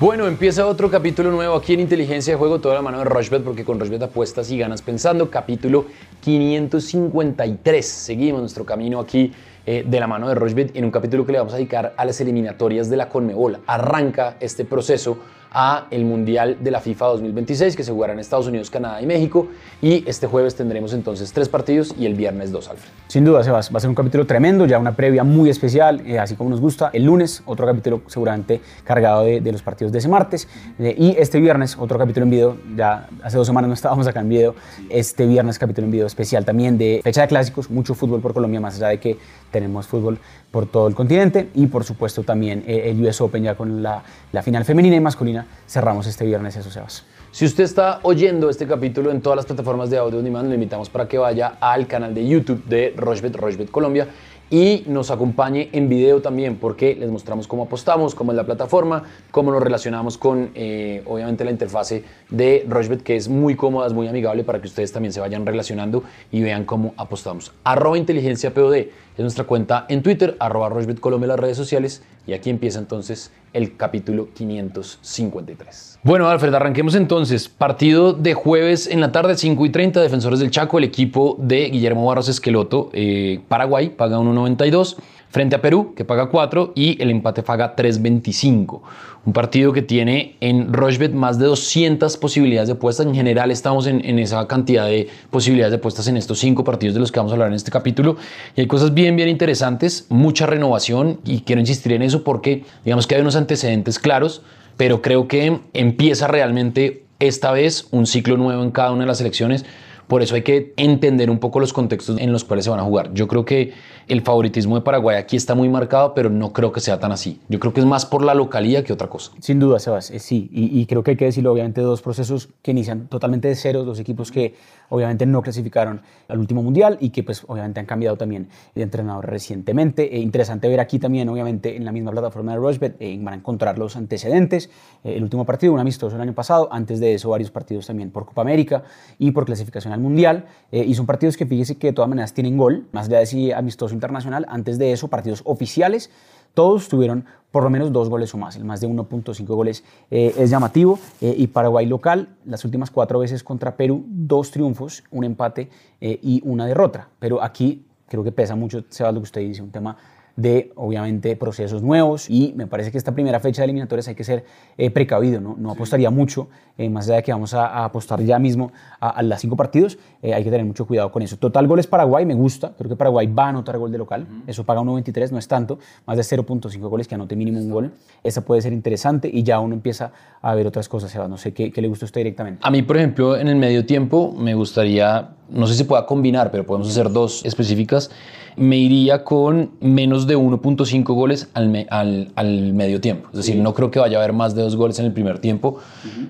Bueno, empieza otro capítulo nuevo aquí en Inteligencia de Juego, toda la mano de Rushbet, porque con Rushbet apuestas y ganas pensando. Capítulo 553. Seguimos nuestro camino aquí eh, de la mano de Rushbet en un capítulo que le vamos a dedicar a las eliminatorias de la Conmebol. Arranca este proceso a el Mundial de la FIFA 2026 que se jugará en Estados Unidos, Canadá y México. Y este jueves tendremos entonces tres partidos y el viernes dos, Alfred. Sin duda, Sebas, va a ser un capítulo tremendo, ya una previa muy especial, eh, así como nos gusta. El lunes, otro capítulo seguramente cargado de, de los partidos de ese martes. Eh, y este viernes, otro capítulo en video. Ya hace dos semanas no estábamos acá en video. Este viernes, capítulo en video especial también de fecha de clásicos, mucho fútbol por Colombia, más allá de que tenemos fútbol por todo el continente. Y por supuesto también eh, el US Open ya con la, la final femenina y masculina. Cerramos este viernes eso, Sebas. Si usted está oyendo este capítulo en todas las plataformas de audio on demand, lo invitamos para que vaya al canal de YouTube de Rochbet, Rochbet Colombia, y nos acompañe en video también, porque les mostramos cómo apostamos, cómo es la plataforma, cómo nos relacionamos con, eh, obviamente, la interfase de Rochbet, que es muy cómoda, es muy amigable para que ustedes también se vayan relacionando y vean cómo apostamos. Arroba inteligencia POD es nuestra cuenta en Twitter, arroba Rochbet Colombia en las redes sociales, y aquí empieza entonces el capítulo 553. Bueno, Alfred, arranquemos entonces. Partido de jueves en la tarde, 5 y 30, Defensores del Chaco, el equipo de Guillermo Barros Esqueloto, eh, Paraguay, paga 1.92, frente a Perú, que paga 4, y el empate paga 3.25. Un partido que tiene en Rochbet más de 200 posibilidades de apuestas. En general estamos en, en esa cantidad de posibilidades de apuestas en estos cinco partidos de los que vamos a hablar en este capítulo. Y hay cosas bien, bien interesantes, mucha renovación, y quiero insistir en eso porque digamos que hay unos antecedentes claros, pero creo que empieza realmente esta vez un ciclo nuevo en cada una de las elecciones. Por eso hay que entender un poco los contextos en los cuales se van a jugar. Yo creo que el favoritismo de Paraguay aquí está muy marcado, pero no creo que sea tan así. Yo creo que es más por la localía que otra cosa. Sin duda, Sebas, eh, sí. Y, creo que hay que decirlo, obviamente, dos procesos que inician totalmente de cero, dos equipos que obviamente no clasificaron al último mundial y que pues obviamente han cambiado también de entrenador recientemente. Eh, interesante ver aquí también, obviamente, en la misma plataforma de Rushbet, eh, van a encontrar los antecedentes. Eh, el último partido, un amistoso el año pasado, antes de eso varios partidos también por Copa América y por clasificación al mundial. Y son partidos que fíjese que de todas maneras tienen gol, más allá de si amistoso internacional, antes de eso partidos oficiales todos tuvieron por lo menos dos goles o más. El más de 1.5 goles eh, es llamativo. Eh, y Paraguay local, las últimas cuatro veces contra Perú, dos triunfos, un empate eh, y una derrota. Pero aquí creo que pesa mucho, Sebas, lo que usted dice, un tema de, obviamente, procesos nuevos. Y me parece que esta primera fecha de eliminatorias hay que ser eh, precavido, ¿no? No apostaría mucho, eh, más allá de que vamos a, a apostar ya mismo a, a las cinco partidos, eh, hay que tener mucho cuidado con eso. Total goles Paraguay, me gusta, creo que Paraguay va a anotar gol de local, eso paga 1.23, no es tanto, más de 0.5 goles que anote mínimo un gol, esa puede ser interesante y ya uno empieza a ver otras cosas, Sebas, no sé qué, qué le gusta a usted directamente. A mí, por ejemplo, en el medio tiempo me gustaría, no sé si pueda combinar, pero podemos hacer dos específicas. Me iría con menos de 1.5 goles al, me- al, al medio tiempo. Es decir, no creo que vaya a haber más de dos goles en el primer tiempo.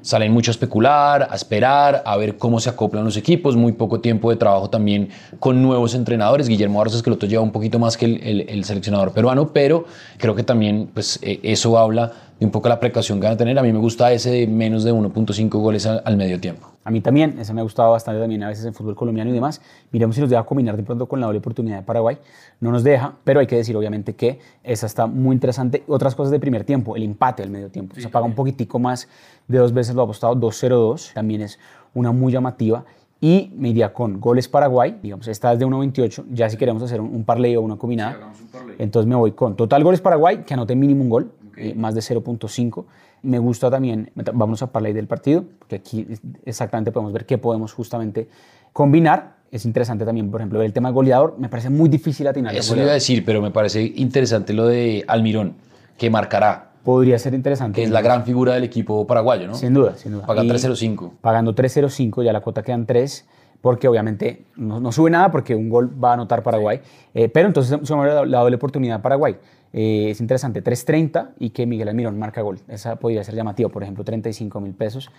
Salen mucho a especular, a esperar, a ver cómo se acoplan los equipos. Muy poco tiempo de trabajo también con nuevos entrenadores. Guillermo Barros que lo lleva un poquito más que el, el- el seleccionador peruano, pero creo que también pues, eh, eso habla de un poco la precaución que van a tener. A mí me gusta ese de menos de 1.5 goles al, al medio tiempo. A mí también, ese me ha gustado bastante también a veces en fútbol colombiano y demás. Miremos si nos deja combinar de pronto con la doble oportunidad de Paraguay. No nos deja, pero hay que decir obviamente que esa está muy interesante. Otras cosas de primer tiempo, el empate del medio tiempo. Se paga un poquitico más de dos veces lo ha apostado, 2-0-2. También es una muy llamativa. Y me iría con goles Paraguay, digamos, esta es de 1.28. Ya si queremos hacer un, un parlay o una combinada, entonces me voy con total goles Paraguay, que anote mínimo un gol, eh, más de 0.5. Me gusta también, vamos a parlay del partido, porque aquí exactamente podemos ver qué podemos justamente combinar. Es interesante también, por ejemplo, el tema goleador. Me parece muy difícil atinar. Eso le iba a decir, pero me parece interesante lo de Almirón, que marcará, Podría ser interesante. que es la gran figura del equipo paraguayo, ¿no? Sin duda, sin duda. Paga Y 3.05. Pagando 3.05, ya la cuota quedan 3, porque obviamente no, no sube nada porque un gol va a anotar Paraguay. Eh, pero entonces sumamos la, la doble oportunidad a Paraguay. Eh, es interesante, 3.30 y que Miguel Almirón marca gol. Esa podría ser llamativa, por ejemplo, 35 mil pesos.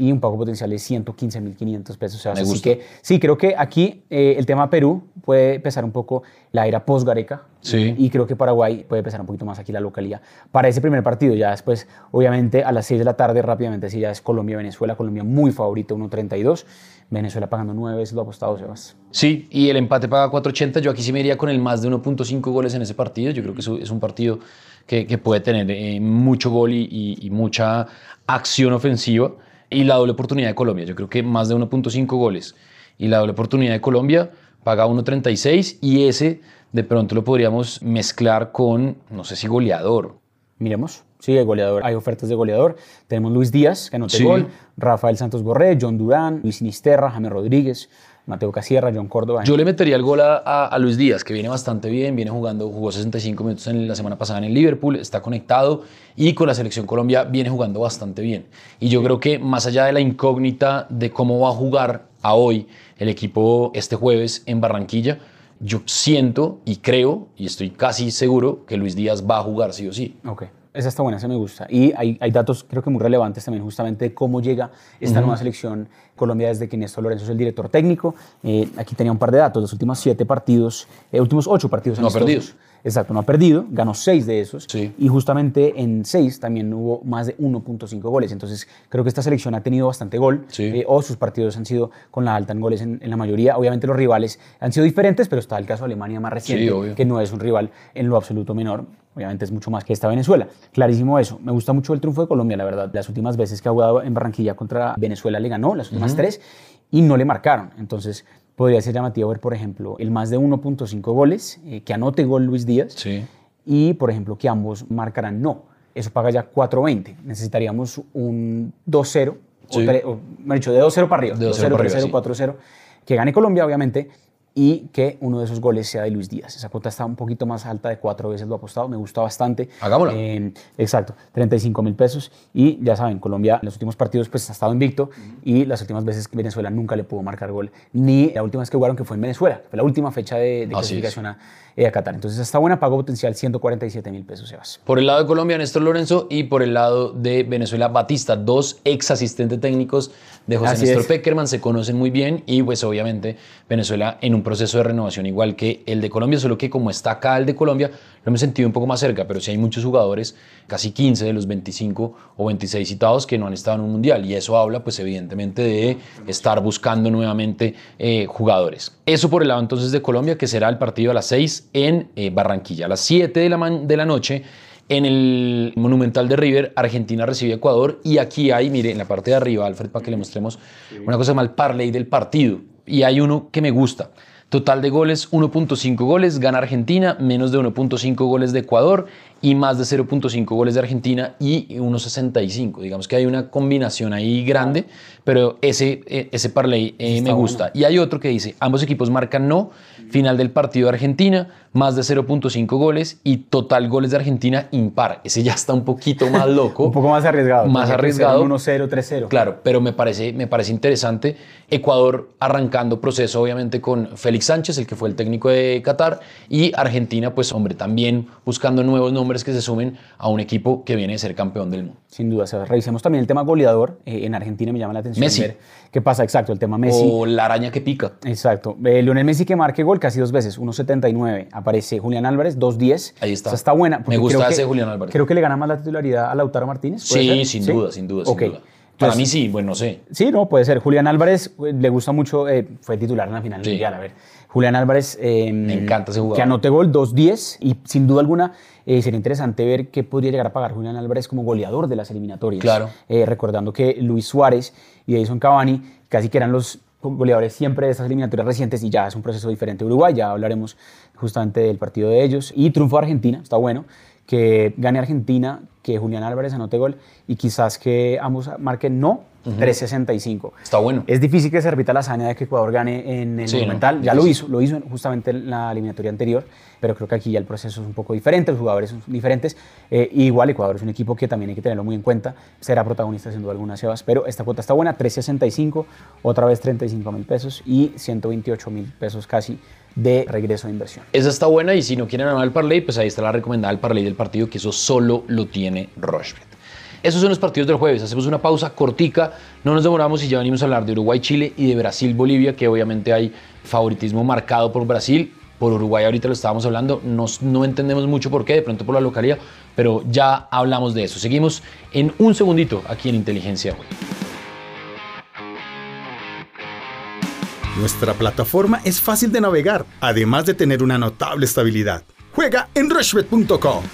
y un pago potencial de 115.500 pesos. Me Así gusta. que sí, creo que aquí eh, el tema Perú puede pesar un poco la era post-Gareca. Sí. Y creo que Paraguay puede pesar un poquito más aquí la localidad. Para ese primer partido, ya después, obviamente, a las 6 de la tarde, rápidamente, sí, ya es Colombia-Venezuela. Colombia muy favorito, 1.32. Venezuela pagando 9 veces lo apostado, Sebas. Sí, y el empate paga 4.80. Yo aquí sí me iría con el más de 1.5 goles en ese partido. Yo creo que es un partido que, que puede tener eh, mucho gol y, y- y mucha acción ofensiva. Y la doble oportunidad de Colombia. Yo creo que más de 1.5 goles. Y la doble oportunidad de Colombia paga 1.36 y ese de pronto lo podríamos mezclar con, no sé si goleador. Miremos. Sí, hay goleador. Hay ofertas de goleador. Tenemos Luis Díaz, que anote Sí. gol. Rafael Santos Borré, John Durán, Luis Sinisterra, James Rodríguez, Mateo Casierra, John Córdoba. Yo le metería el gol a, a- a Luis Díaz, que viene bastante bien, viene jugando, jugó 65 minutos en la semana pasada en el Liverpool, está conectado y con la selección Colombia viene jugando bastante bien. Y yo creo que más allá de la incógnita de cómo va a jugar a hoy el equipo este jueves en Barranquilla, yo siento y creo y estoy casi seguro que Luis Díaz va a jugar sí o sí. Ok, esa está buena, esa me gusta. Y hay, hay datos creo que muy relevantes también justamente de cómo llega esta nueva selección Colombia desde que Néstor Lorenzo es el director técnico. Eh, aquí tenía un par de datos, los últimos siete partidos, eh, últimos ocho partidos No amistosos. perdidos. Exacto, no ha perdido, ganó seis de esos. Sí. Y justamente en seis también hubo más de 1.5 goles. Entonces creo que esta selección ha tenido bastante gol. Sí. eh, o sus partidos han sido con la alta en goles en, en la mayoría. Obviamente los rivales han sido diferentes, pero está el caso de Alemania más reciente, obvio. que no es un rival en lo absoluto menor. Obviamente es mucho más que esta Venezuela. Clarísimo eso. Me gusta mucho el triunfo de Colombia, la verdad. Las últimas veces que ha jugado en Barranquilla contra Venezuela le ganó, las últimas tres, y no le marcaron. Entonces podría ser llamativo ver, por ejemplo, el más de 1.5 goles, eh, que anote gol Luis Díaz, Sí. y por ejemplo que ambos marcarán no. Eso paga ya 4.20. Necesitaríamos un 2-0, Sí. o, o, mejor dicho, de 2-0 para arriba. De 2-0 para arriba, 3-0, sí. 4-0. Que gane Colombia, obviamente, y que uno de esos goles sea de Luis Díaz. Esa cuota está un poquito más alta de cuatro veces lo ha apostado, me gusta bastante. Hagámosla. Eh, exacto, 35 mil pesos. Y ya saben, Colombia en los últimos partidos pues ha estado invicto y las últimas veces que Venezuela nunca le pudo marcar gol. Ni la última vez que jugaron que fue en Venezuela, fue la última fecha de, de clasificación a, eh, a Qatar. Entonces está buena, pago potencial 147 mil pesos, Sebas. Por el lado de Colombia, Néstor Lorenzo, y por el lado de Venezuela, Batista, dos ex asistentes técnicos de José Así Néstor es. Peckerman, se conocen muy bien y pues obviamente Venezuela en un proceso de renovación igual que el de Colombia, solo que como está acá el de Colombia, lo hemos sentido un poco más cerca, pero sí hay muchos jugadores, casi 15 de los 25 o 26 citados que no han estado en un mundial y eso habla pues evidentemente de estar buscando nuevamente eh, jugadores. Eso por el lado entonces de Colombia, que será el partido a las 6 en eh, Barranquilla, a las 7 de la, de la noche. En el Monumental de River, Argentina recibe a Ecuador y aquí hay, mire, en la parte de arriba, Alfred, para que le mostremos una cosa mal parlay del partido. Y hay uno que me gusta. Total de goles, 1.5 goles, gana Argentina, menos de 1.5 goles de Ecuador y más de 0.5 goles de Argentina y 1.65. Digamos que hay una combinación ahí grande, pero ese, eh, ese parlay eh, me gusta. Y hay otro que dice, ambos equipos marcan no, final del partido de Argentina, más de 0.5 goles y total goles de Argentina impar. Ese ya está un poquito más loco. Un poco más arriesgado. Más arriesgado. un 1-0, 3-0. Claro, pero me parece, me parece interesante. Ecuador arrancando proceso, obviamente, con Félix Sánchez, el que fue el técnico de Qatar, y Argentina, pues, hombre, también buscando nuevos nombres que se sumen a un equipo que viene de ser campeón del mundo. Sin duda. Revisemos también el tema goleador. Eh, en Argentina me llama la atención Messi. ver qué pasa. Exacto, el tema Messi. O la araña que pica. Exacto. Eh, Lionel Messi que marque gol casi dos veces, 1.79. Aparece Julián Álvarez, 2.10. Ahí está. O sea, está buena. Me gusta creo que- ese Julián Álvarez. Creo que le gana más la titularidad a Lautaro Martínez. ¿puede Sí, ser? sin ¿Sí? duda, sin duda, Ok. sin duda. Para Entonces, mí sí, bueno, no sé. Sí, no, puede ser. Julián Álvarez eh, le gusta mucho, eh, fue titular en la final Sí. mundial. A ver, Julián Álvarez. eh, Me encanta ese jugador. Que anote gol 2-10 y sin duda alguna eh, sería interesante ver qué podría llegar a pagar Julián Álvarez como goleador de las eliminatorias. Claro. Eh, recordando que Luis Suárez y Edison Cavani casi que eran los goleadores siempre de estas eliminatorias recientes y ya es un proceso diferente Uruguay, ya hablaremos justamente del partido de ellos. Y triunfo Argentina, está bueno, que gane Argentina, que Julián Álvarez anote gol y quizás que ambos marquen no, 3.65. Está bueno. Es difícil que se repita la hazaña de que Ecuador gane en el Sí, ¿no? Monumental. Ya lo hizo, lo hizo justamente en la eliminatoria anterior, pero creo que aquí ya el proceso es un poco diferente, los jugadores son diferentes. Eh, y igual Ecuador es un equipo que también hay que tenerlo muy en cuenta. Será protagonista sin duda alguna, Sebas, pero esta cuota está buena, 3.65, otra vez 35 mil pesos y 128 mil pesos casi de regreso de inversión. Esa está buena y si no quieren armar el parlay, pues ahí está la recomendada el parlay del partido, que eso solo lo tiene Rochefort. Esos son los partidos del jueves. Hacemos una pausa cortica, no nos demoramos y ya venimos a hablar de Uruguay-Chile y de Brasil-Bolivia, que obviamente hay favoritismo marcado por Brasil. Por Uruguay ahorita lo estábamos hablando, Nos, no entendemos mucho por qué, de pronto por la localidad, pero ya hablamos de eso. Seguimos en un segundito aquí en Inteligencia Juego. Nuestra plataforma es fácil de navegar, además de tener una notable estabilidad. Juega en rushbet.com.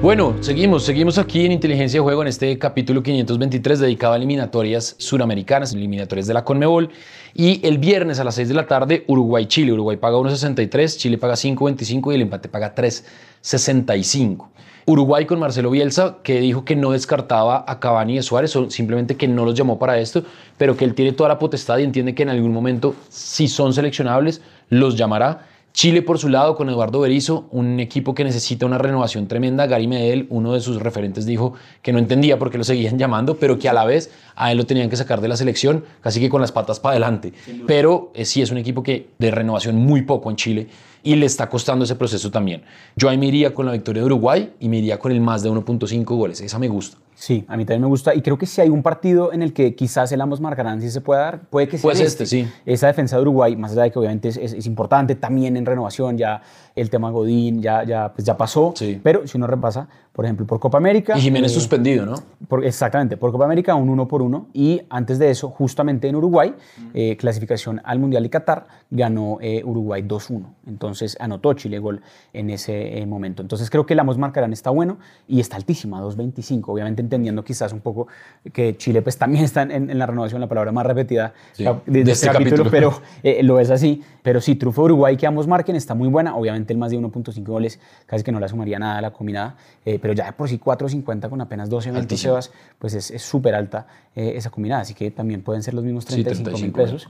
Bueno, seguimos, seguimos aquí en Inteligencia de Juego en este capítulo 523 dedicado a eliminatorias suramericanas, eliminatorias de la Conmebol. Y el viernes a las 6 de la tarde, Uruguay-Chile. Uruguay paga 1.63, Chile paga 5.25 y el empate paga 3.65. Uruguay con Marcelo Bielsa, que dijo que no descartaba a Cavani y Suárez, simplemente que no los llamó para esto, pero que él tiene toda la potestad y entiende que en algún momento, si son seleccionables, los llamará. Chile por su lado con Eduardo Berizzo, un equipo que necesita una renovación tremenda. Gary Medel, uno de sus referentes, dijo que no entendía por qué lo seguían llamando, pero que a la vez a él lo tenían que sacar de la selección, casi que con las patas para adelante. Pero eh, sí es un equipo que de renovación muy poco en Chile y le está costando ese proceso también. Yo ahí me iría con la victoria de Uruguay y me iría con el más de 1.5 goles. Esa me gusta. Sí, a mí también me gusta y creo que si hay un partido en el que quizás el ambos marcarán si se puede dar, puede que sea pues este, sí. Esa defensa de Uruguay, más allá de que obviamente es, importante, también en renovación, ya el tema Godín ya, ya, pues ya pasó, pero si uno repasa, por ejemplo, por Copa América. Y Jiménez eh, suspendido, ¿no? Por, exactamente, por Copa América un uno por uno. Y antes de eso, justamente en Uruguay, eh, clasificación al Mundial y Qatar, ganó eh, Uruguay 2-1. Entonces anotó Chile gol en ese momento. Entonces creo que la Amos Marcarán está bueno y está altísima, 2.25. Obviamente entendiendo quizás un poco que Chile pues también está en, la renovación, la palabra más repetida de, este, este capítulo, pero lo es así. Pero sí, triunfo Uruguay que ambos marquen está muy buena. Obviamente el más de 1.5 goles casi que no le sumaría nada a la combinada, pero ya por sí 4.50 con apenas 12 mil Sebas, pues es súper alta eh, esa combinada, así que también pueden ser los mismos 35 mil pesos.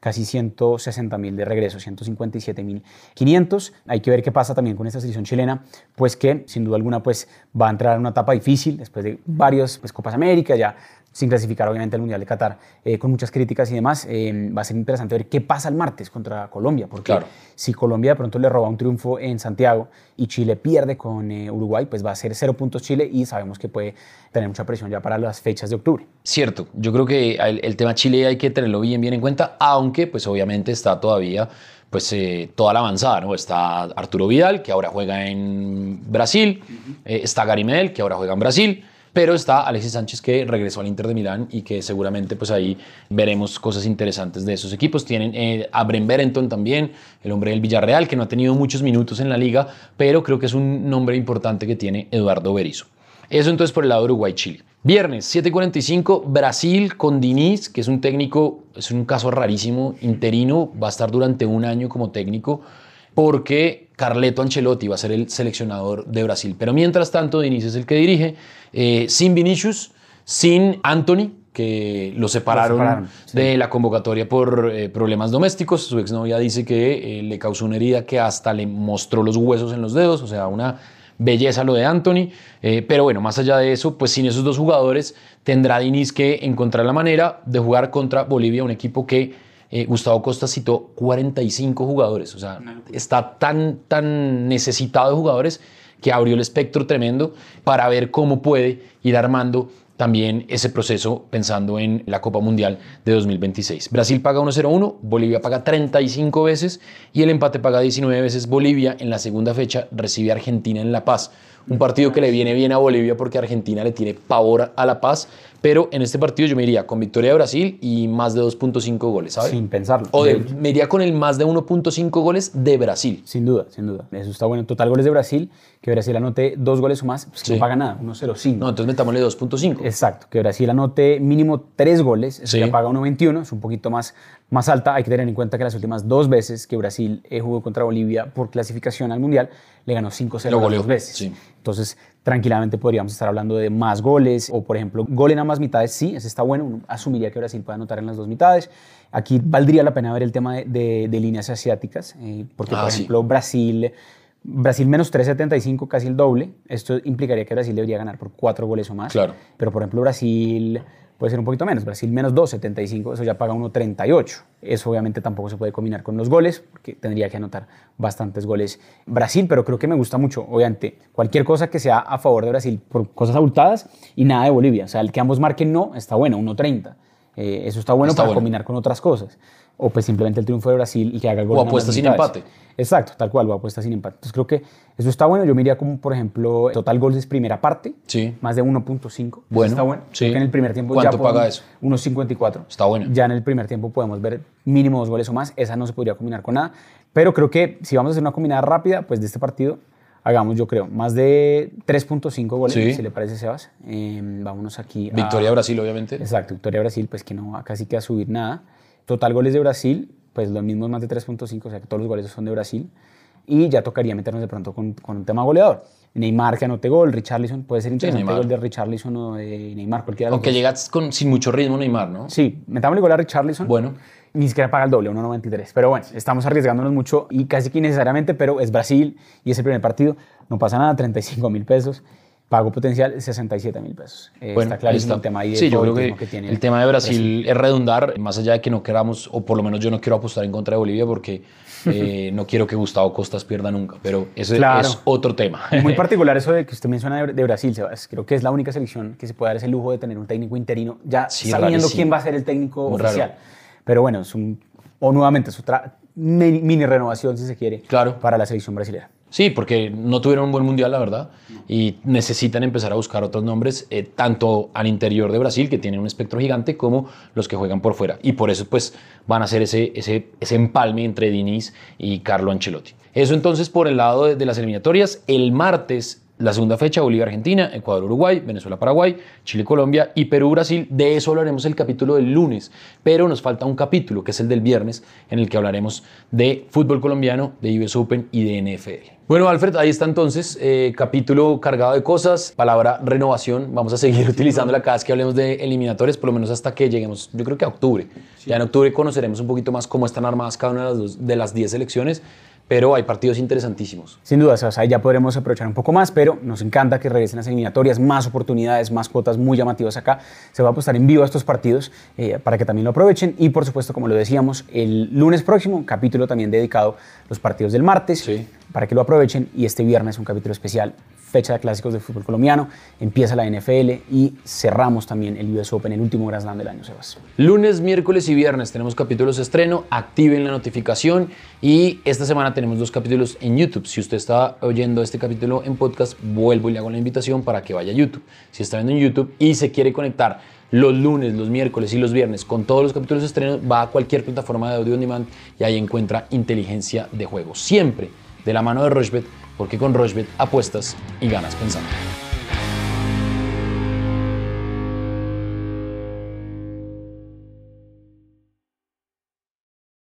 Casi 160 mil de regreso, 157 mil 500. Hay que ver qué pasa también con esta selección chilena, pues que sin duda alguna pues va a entrar en una etapa difícil después de varios pues, Copas América, ya sin clasificar obviamente al Mundial de Qatar, eh, con muchas críticas y demás. Eh, va a ser interesante ver qué pasa el martes contra Colombia, porque si Colombia de pronto le roba un triunfo en Santiago y Chile pierde con eh, Uruguay, pues va a ser cero puntos Chile y sabemos que puede tener mucha presión ya para las fechas de octubre. Cierto, yo creo que el, tema Chile hay que tenerlo bien, bien en cuenta, aunque pues obviamente está todavía pues toda la avanzada, ¿no? Está Arturo Vidal, que ahora juega en Brasil, está Gary Medel, que ahora juega en Brasil, pero está Alexis Sánchez que regresó al Inter de Milán y que seguramente pues ahí veremos cosas interesantes de esos equipos. Tienen eh, a también, el hombre del Villarreal, que no ha tenido muchos minutos en la liga, pero creo que es un nombre importante que tiene Eduardo Berizzo. Eso entonces por el lado de Uruguay-Chile. Viernes, 7:45, Brasil con Diniz, que es un técnico, es un caso rarísimo, interino, va a estar durante un año como técnico porque Carleto Ancelotti va a ser el seleccionador de Brasil. Pero mientras tanto, Diniz es el que dirige, eh, sin Vinicius, sin Anthony, que lo separaron, de la convocatoria por eh, problemas domésticos. Su exnovia dice que eh, le causó una herida que hasta le mostró los huesos en los dedos, o sea, una belleza lo de Anthony. pero bueno, más allá de eso, pues sin esos dos jugadores tendrá Diniz que encontrar la manera de jugar contra Bolivia, un equipo que eh, Gustavo Costa citó 45 jugadores, o sea, está tan, tan necesitado de jugadores que abrió el espectro tremendo para ver cómo puede ir armando también ese proceso pensando en la Copa Mundial de 2026. Brasil paga 1-0-1, Bolivia paga 35 veces y el empate paga 19 veces. Bolivia en la segunda fecha recibe a Argentina en La Paz. Un partido que le viene bien a Bolivia porque Argentina le tiene pavor a La Paz pero en este partido yo me iría con victoria de Brasil y más de 2.5 goles, ¿sabes? Sin pensarlo. O me iría con el más de 1.5 goles de Brasil. Sin duda, sin duda. Eso está bueno. Total goles de Brasil, que Brasil anote dos goles o más, pues no paga nada, 1.05. No, entonces metámosle 2.5. Exacto, que Brasil anote mínimo tres goles, eso ya paga 1.21, es un poquito más, más alta. Hay que tener en cuenta que las últimas dos veces que Brasil eh, jugó contra Bolivia por clasificación al Mundial, le ganó 5-0 dos veces. Entonces, tranquilamente podríamos estar hablando de más goles o, por ejemplo, gol en ambas mitades, sí, ese está bueno, uno asumiría que Brasil puede anotar en las dos mitades. Aquí valdría la pena ver el tema de, líneas asiáticas, eh, porque, por ah, ejemplo, Brasil... Brasil menos 3.75, casi el doble. Esto implicaría que Brasil debería ganar por cuatro goles o más. Claro. Pero, por ejemplo, Brasil puede ser un poquito menos. Brasil menos 2.75, eso ya paga 1.38. Eso obviamente tampoco se puede combinar con los goles, porque tendría que anotar bastantes goles Brasil, pero creo que me gusta mucho, obviamente, cualquier cosa que sea a favor de Brasil por cosas abultadas y nada de Bolivia. O sea, el que ambos marquen no, está bueno, 1.30. Eh, eso está bueno para combinar con otras cosas. O pues simplemente el triunfo de Brasil y que haga el gol. O apuesta sin empate. Exacto, tal cual, o apuesta sin empate. Entonces creo que eso está bueno. Yo me iría como, por ejemplo, total goles primera parte. Sí. Más de 1.5. Bueno. Está bueno. Sí. que en el primer tiempo ¿Cuánto ya paga eso? 1.54. Está bueno. Ya en el primer tiempo podemos ver mínimo dos goles o más. Esa no se podría combinar con nada. Pero creo que si vamos a hacer una combinada rápida, pues de este partido hagamos, yo creo, más de 3.5 goles, si le parece, Sebas. Eh, vámonos aquí. Victoria Brasil, obviamente. Exacto, Victoria Brasil, pues que no casi que a subir nada. Total goles de Brasil, pues los mismos más de 3.5, o sea que todos los goles son de Brasil. Y ya tocaría meternos de pronto con, con un tema goleador. Neymar que anote gol, Richarlison, puede ser interesante el gol de Richarlison o de Neymar, cualquiera. Aunque llegas con, sin mucho ritmo Neymar, ¿no? Sí, metámosle gol a Richarlison. Bueno. Ni siquiera paga el doble, 1.93. Pero bueno, estamos arriesgándonos mucho y casi que innecesariamente, pero es Brasil y es el primer partido. No pasa nada, 35 mil pesos. Pago potencial 67 mil pesos. Eh, bueno, está clarísimo el tema ahí. sí, yo creo que, tiene el tema de Brasil, es redundar, más allá de que no queramos, o por lo menos yo no quiero apostar en contra de Bolivia porque eh, no quiero que Gustavo Costas pierda nunca, pero ese es otro tema. Muy particular eso de que usted menciona de, Brasil, Sebas. Creo que es la única selección que se puede dar ese lujo de tener un técnico interino, ya sabiendo quién va a ser el técnico oficial. Pero bueno, es un, o nuevamente es otra mini, renovación, si se quiere, claro. para la selección brasileña. Sí, porque no tuvieron un buen mundial, la verdad, y necesitan empezar a buscar otros nombres, eh, tanto al interior de Brasil, que tiene un espectro gigante, como los que juegan por fuera. Y por eso, pues, van a hacer ese, ese, ese empalme entre Diniz y Carlo Ancelotti. Eso entonces por el lado de, de las eliminatorias. El martes la segunda fecha, Bolivia-Argentina, Ecuador-Uruguay, Venezuela-Paraguay, Chile-Colombia y Perú-Brasil. De eso hablaremos el capítulo del lunes, pero nos falta un capítulo, que es el del viernes, en el que hablaremos de fútbol colombiano, de US Open y de NFL. Bueno, Alfred, ahí está entonces, eh, capítulo cargado de cosas, palabra renovación. Vamos a seguir utilizándola cada vez que hablemos de eliminatorios, por lo menos hasta que lleguemos, yo creo que a octubre. Ya en octubre conoceremos un poquito más cómo están armadas cada una de las, de las 10 selecciones pero hay partidos interesantísimos. Sin duda, o sea, ya podremos aprovechar un poco más, pero nos encanta que regresen las eliminatorias, más oportunidades, más cuotas muy llamativas acá. Se va a apostar en vivo a estos partidos eh, para que también lo aprovechen y por supuesto, como lo decíamos, el lunes próximo, capítulo también dedicado a los partidos del martes, sí. para que lo aprovechen y este viernes un capítulo especial fecha de clásicos de fútbol colombiano, empieza la NFL y cerramos también el US Open, el último Grand Slam del año, Sebas. Lunes, miércoles y viernes tenemos capítulos de estreno, activen la notificación y esta semana tenemos dos capítulos en YouTube. Si usted está oyendo este capítulo en podcast, vuelvo y le hago la invitación para que vaya a YouTube. Si está viendo en YouTube y se quiere conectar los lunes, los miércoles y los viernes con todos los capítulos de estreno, va a cualquier plataforma de audio on demand y ahí encuentra inteligencia de juego. Siempre de la mano de Rochbet porque con Rochbet apuestas y ganas pensando.